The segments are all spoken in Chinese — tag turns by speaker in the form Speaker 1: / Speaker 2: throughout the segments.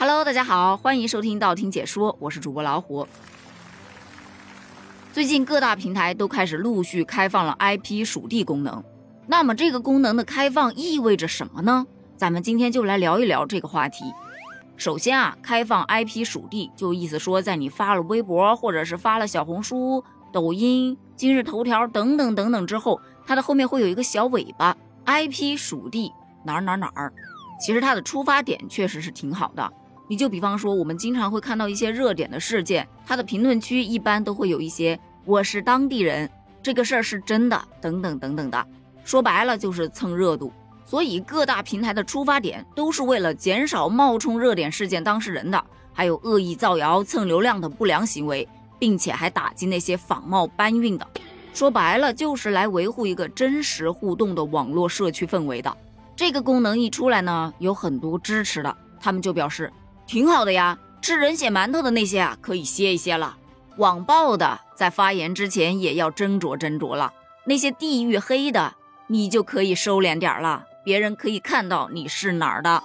Speaker 1: Hello，大家好，欢迎收听道听解说，我是主播老虎。最近各大平台都开始陆续开放了 IP 属地功能，那么这个功能的开放意味着什么呢？咱们今天就来聊一聊这个话题。首先啊，开放 IP 属地就意思说，在你发了微博或者是发了小红书、抖音、今日头条等等等等之后，它的后面会有一个小尾巴，IP 属地哪儿哪儿哪儿。其实它的出发点确实是挺好的。你就比方说，我们经常会看到一些热点的事件，它的评论区一般都会有一些“我是当地人，这个事儿是真的”等等等等的。说白了就是蹭热度。所以各大平台的出发点都是为了减少冒充热点事件当事人的，还有恶意造谣蹭流量的不良行为，并且还打击那些仿冒搬运的。说白了就是来维护一个真实互动的网络社区氛围的。这个功能一出来呢，有很多支持的，他们就表示。挺好的呀，吃人血馒头的那些啊，可以歇一歇了。网暴的在发言之前也要斟酌斟酌了。那些地域黑的，你就可以收敛点了，别人可以看到你是哪儿的。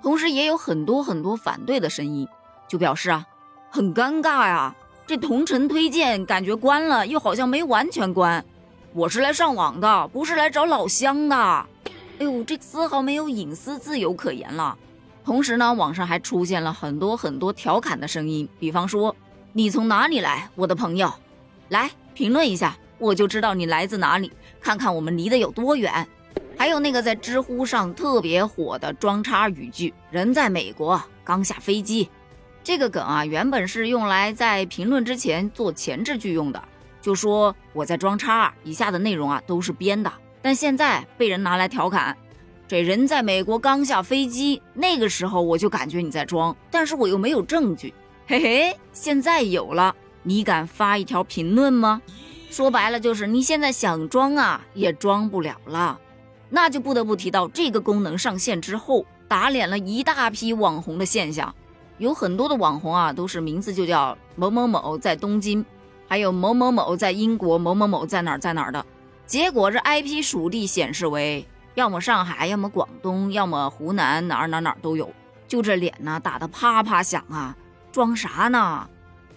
Speaker 1: 同时也有很多很多反对的声音，就表示啊，很尴尬呀，这同城推荐感觉关了，又好像没完全关。我是来上网的，不是来找老乡的。哎呦，这丝毫没有隐私自由可言了。同时呢，网上还出现了很多很多调侃的声音，比方说：“你从哪里来，我的朋友？来评论一下，我就知道你来自哪里，看看我们离得有多远。”还有那个在知乎上特别火的装叉语句：“人在美国，刚下飞机。”这个梗啊，原本是用来在评论之前做前置句用的，就说我在装叉，以下的内容啊都是编的，但现在被人拿来调侃。这人在美国刚下飞机，那个时候我就感觉你在装，但是我又没有证据，嘿嘿，现在有了，你敢发一条评论吗？说白了就是你现在想装啊，也装不了了。那就不得不提到这个功能上线之后，打脸了一大批网红的现象，有很多的网红啊，都是名字就叫某某某在东京，还有某某某在英国，某某某在哪儿在哪儿的，结果这 IP 属地显示为。要么上海，要么广东，要么湖南，哪儿哪儿哪儿都有。就这脸呢，打得啪啪响啊！装啥呢？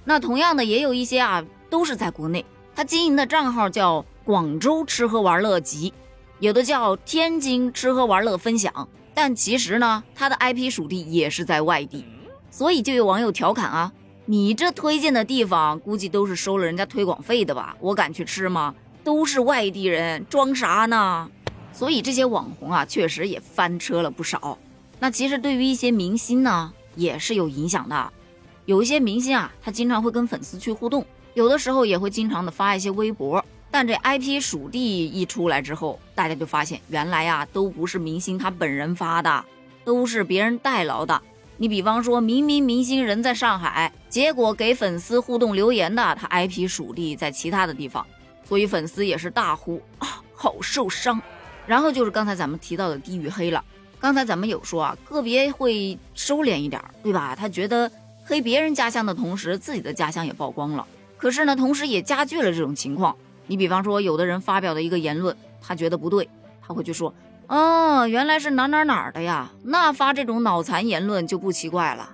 Speaker 1: 那同样的也有一些啊，都是在国内，他经营的账号叫广州吃喝玩乐集，有的叫天津吃喝玩乐分享，但其实呢，他的 IP 属地也是在外地。所以就有网友调侃啊：“你这推荐的地方，估计都是收了人家推广费的吧？我敢去吃吗？都是外地人，装啥呢？”所以这些网红啊，确实也翻车了不少。那其实对于一些明星呢，也是有影响的。有一些明星啊，他经常会跟粉丝去互动，有的时候也会经常的发一些微博。但这 IP 属地一出来之后，大家就发现，原来啊，都不是明星他本人发的，都是别人代劳的。你比方说，明明明星人在上海，结果给粉丝互动留言的，他 IP 属地在其他的地方，所以粉丝也是大呼啊，好受伤。然后就是刚才咱们提到的地域黑了。刚才咱们有说啊，个别会收敛一点，对吧？他觉得黑别人家乡的同时，自己的家乡也曝光了。可是呢，同时也加剧了这种情况。你比方说，有的人发表的一个言论，他觉得不对，他会去说，哦，原来是哪哪哪的呀，那发这种脑残言论就不奇怪了。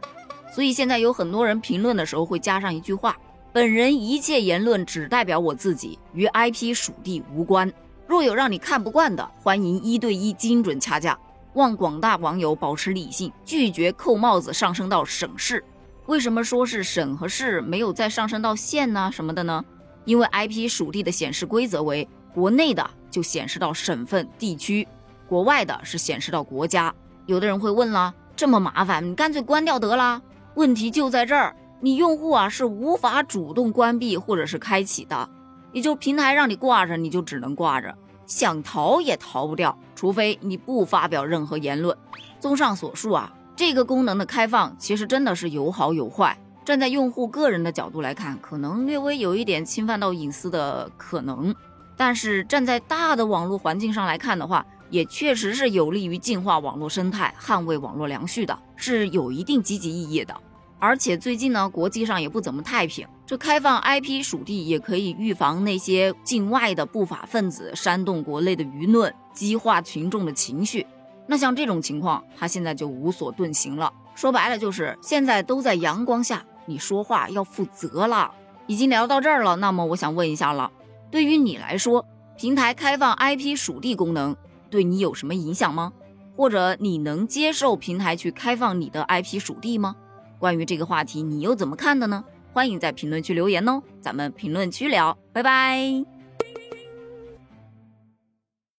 Speaker 1: 所以现在有很多人评论的时候会加上一句话：本人一切言论只代表我自己，与 IP 属地无关。若有让你看不惯的，欢迎一对一精准掐架。望广大网友保持理性，拒绝扣帽子上升到省市。为什么说是省和市，没有再上升到县呢？什么的呢？因为 IP 属地的显示规则为国内的就显示到省份地区，国外的是显示到国家。有的人会问了，这么麻烦，你干脆关掉得了？问题就在这儿，你用户啊是无法主动关闭或者是开启的。也就平台让你挂着，你就只能挂着，想逃也逃不掉，除非你不发表任何言论。综上所述啊，这个功能的开放其实真的是有好有坏。站在用户个人的角度来看，可能略微有一点侵犯到隐私的可能，但是站在大的网络环境上来看的话，也确实是有利于净化网络生态、捍卫网络良序的，是有一定积极意义的。而且最近呢，国际上也不怎么太平。这开放 IP 属地也可以预防那些境外的不法分子煽动国内的舆论，激化群众的情绪。那像这种情况，他现在就无所遁形了，说白了就是现在都在阳光下，你说话要负责了。已经聊到这儿了，那么我想问一下了，对于你来说，平台开放 IP 属地功能对你有什么影响吗？或者你能接受平台去开放你的 IP 属地吗？关于这个话题，你又怎么看的呢？欢迎在评论区留言哦，咱们评论区聊，拜拜。